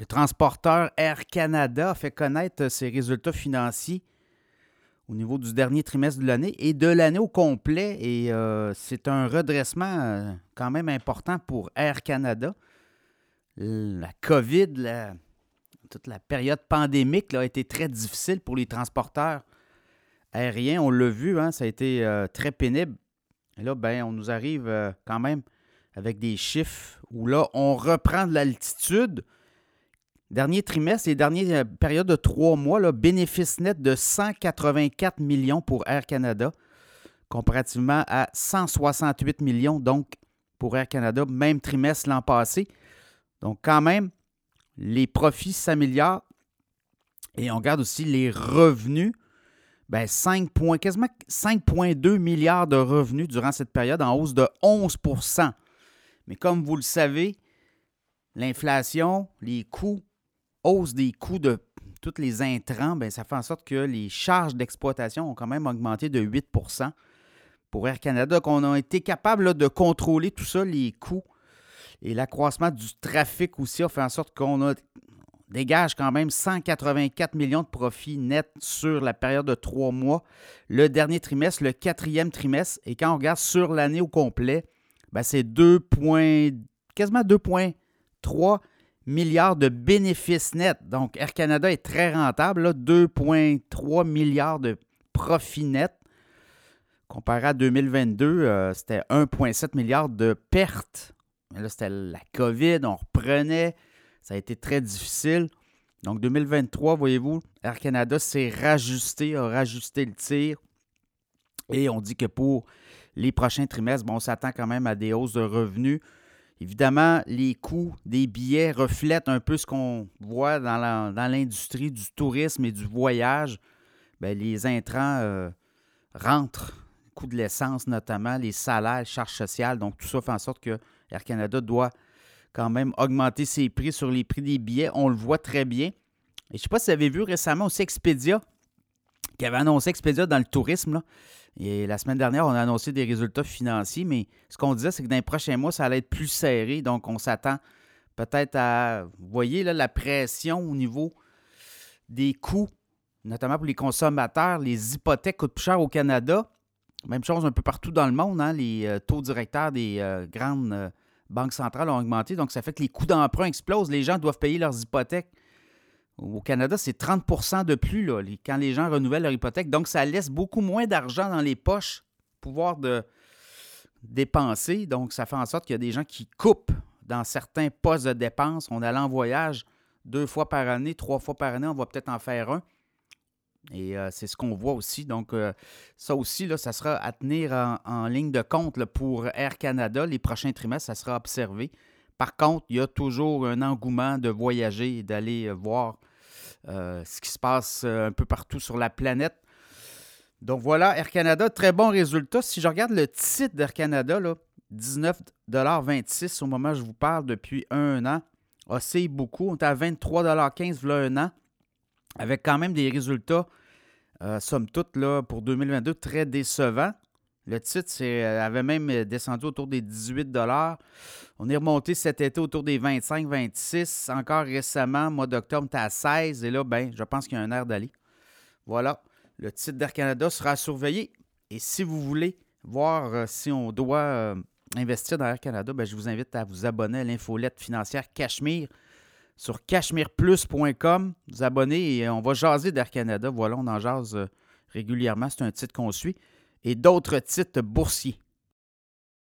Le transporteur Air Canada a fait connaître ses résultats financiers au niveau du dernier trimestre de l'année et de l'année au complet. Et euh, c'est un redressement euh, quand même important pour Air Canada. La COVID, toute la période pandémique a été très difficile pour les transporteurs aériens. On l'a vu, hein, ça a été euh, très pénible. Et là, ben, on nous arrive quand même avec des chiffres où là, on reprend de l'altitude. Dernier trimestre et dernière euh, période de trois mois, bénéfice net de 184 millions pour Air Canada, comparativement à 168 millions donc pour Air Canada, même trimestre l'an passé. Donc quand même, les profits s'améliorent et on regarde aussi les revenus. Ben 5 quasiment 5,2 milliards de revenus durant cette période, en hausse de 11% Mais comme vous le savez, l'inflation, les coûts hausse des coûts de tous les intrants, bien, ça fait en sorte que les charges d'exploitation ont quand même augmenté de 8% pour Air Canada, qu'on a été capable de contrôler tout ça, les coûts et l'accroissement du trafic aussi a fait en sorte qu'on dégage quand même 184 millions de profits nets sur la période de trois mois, le dernier trimestre, le quatrième trimestre. Et quand on regarde sur l'année au complet, ben, c'est 2 quasiment 2,3 milliards de bénéfices nets. Donc, Air Canada est très rentable, 2,3 milliards de profits nets. Comparé à 2022, euh, c'était 1,7 milliard de pertes. là, c'était la COVID, on reprenait. Ça a été très difficile. Donc, 2023, voyez-vous, Air Canada s'est rajusté, a rajusté le tir. Et on dit que pour les prochains trimestres, on s'attend quand même à des hausses de revenus. Évidemment, les coûts des billets reflètent un peu ce qu'on voit dans l'industrie du tourisme et du voyage. Bien, les intrants euh, rentrent, le coût de l'essence notamment, les salaires, les charges sociales. Donc, tout ça fait en sorte que Air Canada doit quand même augmenter ses prix sur les prix des billets. On le voit très bien. Et je ne sais pas si vous avez vu récemment aussi Expedia, qui avait annoncé Expedia dans le tourisme. Là. Et la semaine dernière, on a annoncé des résultats financiers, mais ce qu'on disait, c'est que dans les prochains mois, ça allait être plus serré. Donc, on s'attend peut-être à, vous voyez, là, la pression au niveau des coûts, notamment pour les consommateurs. Les hypothèques coûtent plus cher au Canada. Même chose un peu partout dans le monde. Hein. les euh, taux directeurs des euh, grandes euh, banques centrales ont augmenté. Donc, ça fait que les coûts d'emprunt explosent. Les gens doivent payer leurs hypothèques au Canada, c'est 30 de plus là, quand les gens renouvellent leur hypothèque. Donc, ça laisse beaucoup moins d'argent dans les poches, pouvoir de dépenser. Donc, ça fait en sorte qu'il y a des gens qui coupent dans certains postes de dépenses. On allait en voyage deux fois par année, trois fois par année, on va peut-être en faire un. Et euh, c'est ce qu'on voit aussi. Donc, euh, ça aussi, là, ça sera à tenir en, ligne de compte pour Air Canada. Les prochains trimestres, ça sera observé. Par contre, il y a toujours un engouement de voyager et d'aller euh, voir ce qui se passe euh, un peu partout sur la planète. Donc voilà, Air Canada, très bon résultat. Si je regarde le titre d'Air Canada, 19,26 au moment où je vous parle depuis un an, oscille beaucoup. On est à 23,15 voilà un an, avec quand même des résultats, euh, somme toute, là, pour 2022, très décevants. Le titre euh, avait même euh, descendu autour des 18 On est remonté cet été autour des 25-26. Encore récemment, mois d'octobre, tu à 16. Et là, ben, je pense qu'il y a un air d'aller. Voilà. Le titre d'Air Canada sera surveillé. Et si vous voulez voir euh, si on doit investir dans Air Canada, ben, je vous invite à vous abonner à l'infolette financière Cachemire sur cachemireplus.com. Vous abonner et on va jaser d'Air Canada. Voilà, on en jase régulièrement. C'est un titre qu'on suit et d'autres titres boursiers.